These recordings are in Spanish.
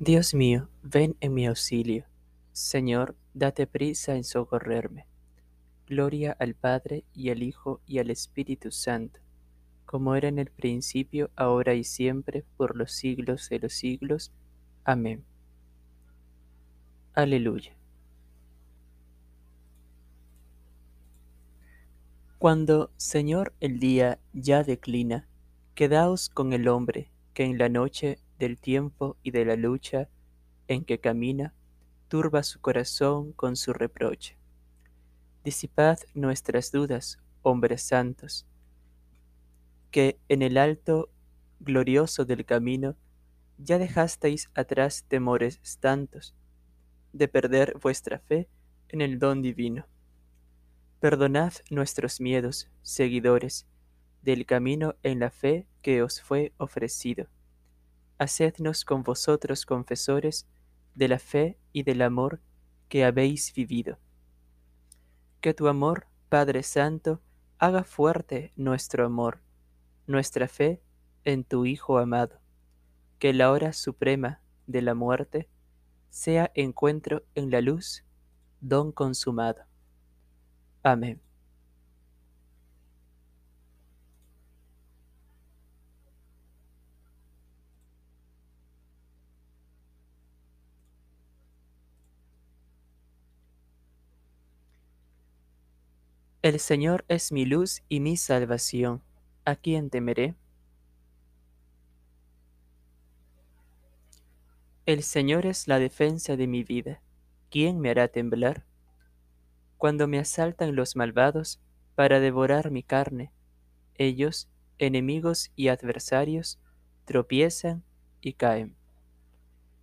Dios mío, ven en mi auxilio. Señor, date prisa en socorrerme. Gloria al Padre y al Hijo y al Espíritu Santo, como era en el principio, ahora y siempre, por los siglos de los siglos. Amén. Aleluya. Cuando, Señor, el día ya declina, quedaos con el hombre que en la noche del tiempo y de la lucha en que camina, turba su corazón con su reproche. Disipad nuestras dudas, hombres santos, que en el alto glorioso del camino ya dejasteis atrás temores tantos de perder vuestra fe en el don divino. Perdonad nuestros miedos, seguidores, del camino en la fe que os fue ofrecido hacednos con vosotros confesores de la fe y del amor que habéis vivido. Que tu amor, Padre Santo, haga fuerte nuestro amor, nuestra fe en tu Hijo amado. Que la hora suprema de la muerte sea encuentro en la luz, don consumado. Amén. El Señor es mi luz y mi salvación. ¿A quién temeré? El Señor es la defensa de mi vida. ¿Quién me hará temblar? Cuando me asaltan los malvados para devorar mi carne, ellos, enemigos y adversarios, tropiezan y caen.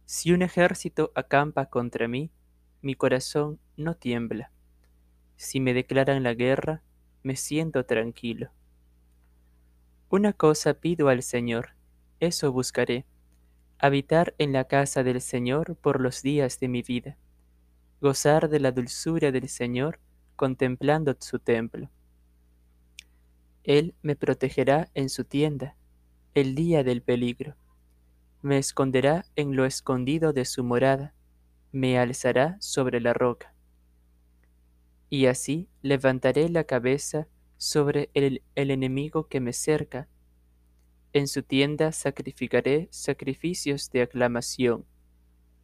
Si un ejército acampa contra mí, mi corazón no tiembla si me declaran la guerra, me siento tranquilo. Una cosa pido al Señor, eso buscaré, habitar en la casa del Señor por los días de mi vida, gozar de la dulzura del Señor contemplando su templo. Él me protegerá en su tienda el día del peligro, me esconderá en lo escondido de su morada, me alzará sobre la roca y así levantaré la cabeza sobre el, enemigo que me cerca. En su tienda sacrificaré sacrificios de aclamación,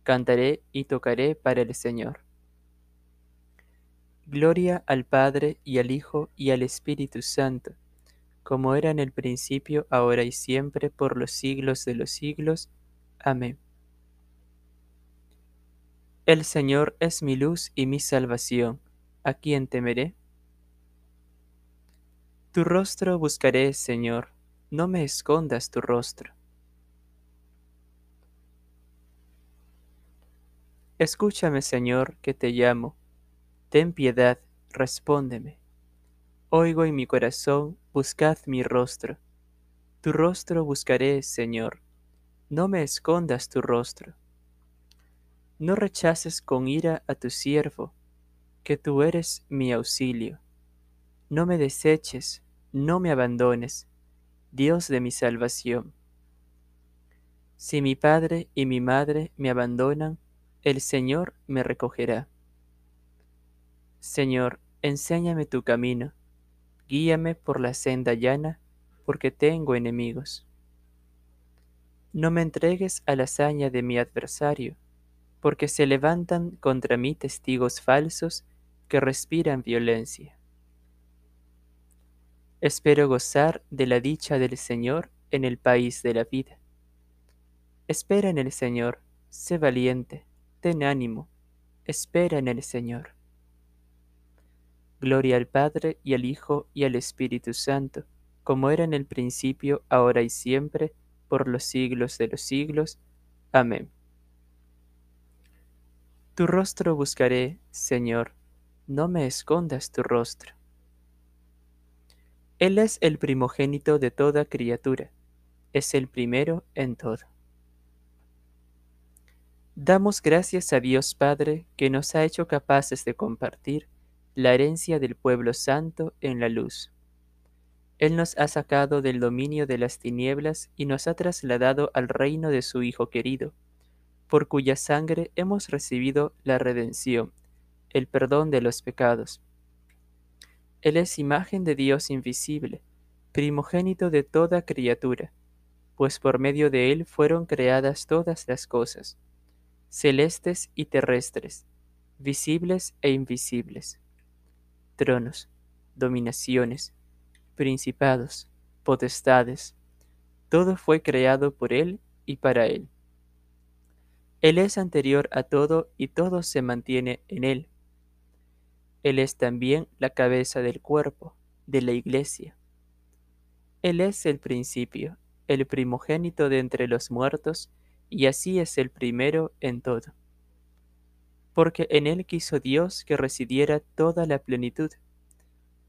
cantaré y tocaré para el Señor. Gloria al Padre y al Hijo y al Espíritu Santo, como era en el principio, ahora y siempre, por los siglos de los siglos. Amén. El Señor es mi luz y mi salvación ¿a quién temeré? Tu rostro buscaré, Señor, no me escondas tu rostro. Escúchame, Señor, que te llamo. Ten piedad, respóndeme. Oigo en mi corazón, buscad mi rostro. Tu rostro buscaré, Señor. No me escondas tu rostro. No rechaces con ira a tu siervo, que tú eres mi auxilio. No me deseches, no me abandones, Dios de mi salvación. Si mi padre y mi madre me abandonan, el Señor me recogerá. Señor, enséñame tu camino, guíame por la senda llana, porque tengo enemigos. No me entregues a la hazaña de mi adversario, porque se levantan contra mí testigos falsos que respiran violencia. Espero gozar de la dicha del Señor en el país de la vida. Espera en el Señor, sé valiente, ten ánimo, espera en el Señor. Gloria al Padre y al Hijo y al Espíritu Santo, como era en el principio, ahora y siempre, por los siglos de los siglos. Amén. Tu rostro buscaré, Señor, no me escondas tu rostro. Él es el primogénito de toda criatura, es el primero en todo. Damos gracias a Dios Padre que nos ha hecho capaces de compartir la herencia del pueblo santo en la luz. Él nos ha sacado del dominio de las tinieblas y nos ha trasladado al reino de su Hijo querido, por cuya sangre hemos recibido la redención, el perdón de los pecados. Él es imagen de Dios invisible, primogénito de toda criatura, pues por medio de Él fueron creadas todas las cosas, celestes y terrestres, visibles e invisibles, tronos, dominaciones, principados, potestades, todo fue creado por Él y para Él. Él es anterior a todo y todo se mantiene en Él. Él es también la cabeza del cuerpo, de la iglesia. Él es el principio, el primogénito de entre los muertos, y así es el primero en todo. Porque en Él quiso Dios que residiera toda la plenitud,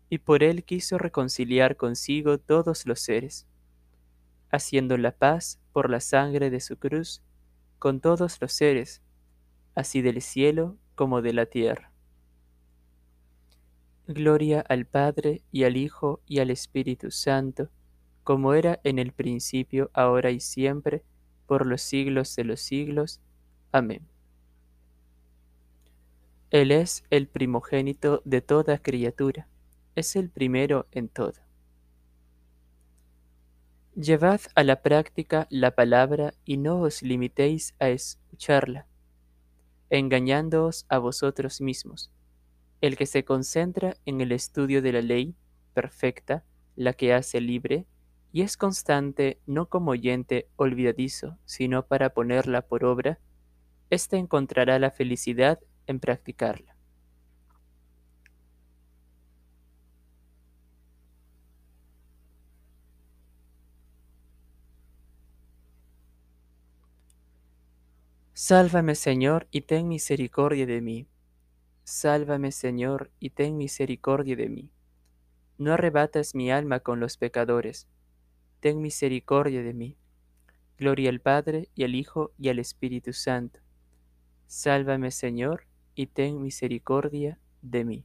y por Él quiso reconciliar consigo todos los seres, haciendo la paz por la sangre de su cruz, con todos los seres, así del cielo como de la tierra. Gloria al Padre y al Hijo y al Espíritu Santo, como era en el principio, ahora y siempre, por los siglos de los siglos. Amén. Él es el primogénito de toda criatura, es el primero en todo. Llevad a la práctica la palabra y no os limitéis a escucharla, engañándoos a vosotros mismos. El que se concentra en el estudio de la ley perfecta, la que hace libre, y es constante no como oyente olvidadizo, sino para ponerla por obra, éste encontrará la felicidad en practicarla. Sálvame, Señor, y ten misericordia de mí. Sálvame, Señor, y ten misericordia de mí. No arrebatas mi alma con los pecadores. Ten misericordia de mí. Gloria al Padre, y al Hijo, y al Espíritu Santo. Sálvame, Señor, y ten misericordia de mí.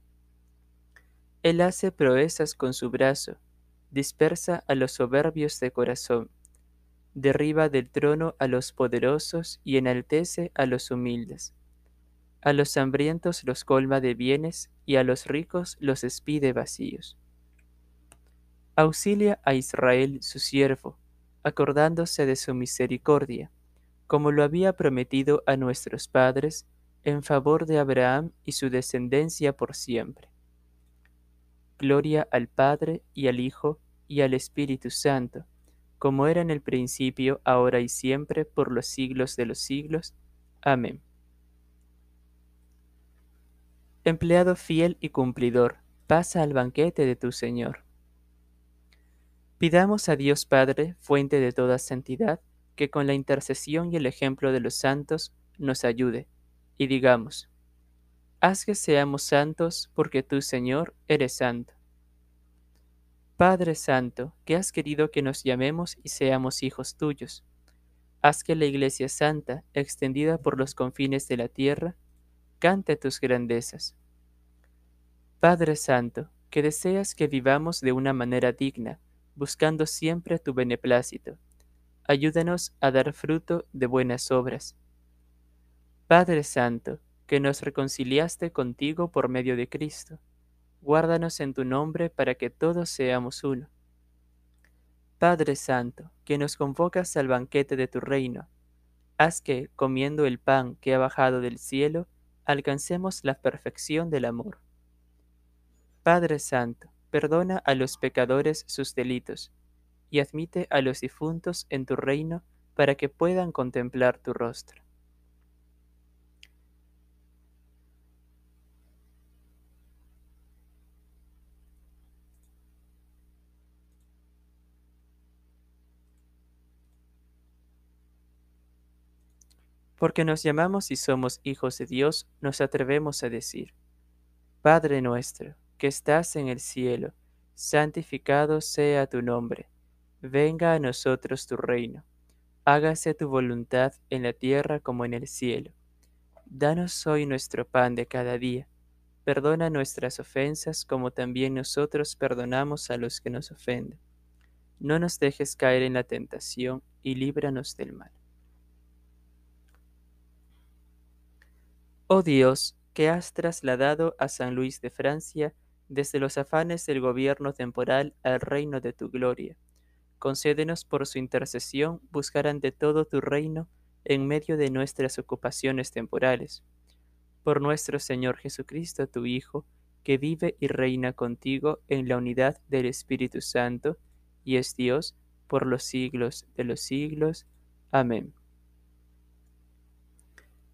Él hace proezas con su brazo, dispersa a los soberbios de corazón, derriba del trono a los poderosos y enaltece a los humildes. A los hambrientos los colma de bienes y a los ricos los despide vacíos. Auxilia a Israel su siervo, acordándose de su misericordia, como lo había prometido a nuestros padres, en favor de Abraham y su descendencia por siempre. Gloria al Padre y al Hijo y al Espíritu Santo, como era en el principio, ahora y siempre, por los siglos de los siglos. Amén. Empleado fiel y cumplidor, pasa al banquete de tu Señor. Pidamos a Dios Padre, fuente de toda santidad, que con la intercesión y el ejemplo de los santos nos ayude, y digamos, haz que seamos santos porque tú, Señor, eres santo. Padre Santo, que has querido que nos llamemos y seamos hijos tuyos, haz que la Iglesia Santa, extendida por los confines de la tierra, cante tus grandezas. Padre Santo, que deseas que vivamos de una manera digna, buscando siempre tu beneplácito, ayúdanos a dar fruto de buenas obras. Padre Santo, que nos reconciliaste contigo por medio de Cristo. Guárdanos en tu nombre para que todos seamos uno. Padre Santo, que nos convocas al banquete de tu reino, haz que, comiendo el pan que ha bajado del cielo, alcancemos la perfección del amor. Padre Santo, perdona a los pecadores sus delitos, y admite a los difuntos en tu reino para que puedan contemplar tu rostro. Porque nos llamamos y somos hijos de Dios, nos atrevemos a decir, Padre nuestro, que estás en el cielo, santificado sea tu nombre, venga a nosotros tu reino, hágase tu voluntad en la tierra como en el cielo. Danos hoy nuestro pan de cada día, perdona nuestras ofensas como también nosotros perdonamos a los que nos ofenden. No nos dejes caer en la tentación y líbranos del mal. Oh Dios, que has trasladado a San Luis de Francia desde los afanes del gobierno temporal al reino de tu gloria. Concédenos por su intercesión buscar ante todo tu reino en medio de nuestras ocupaciones temporales. Por nuestro Señor Jesucristo, tu Hijo, que vive y reina contigo en la unidad del Espíritu Santo, y es Dios por los siglos de los siglos. Amén.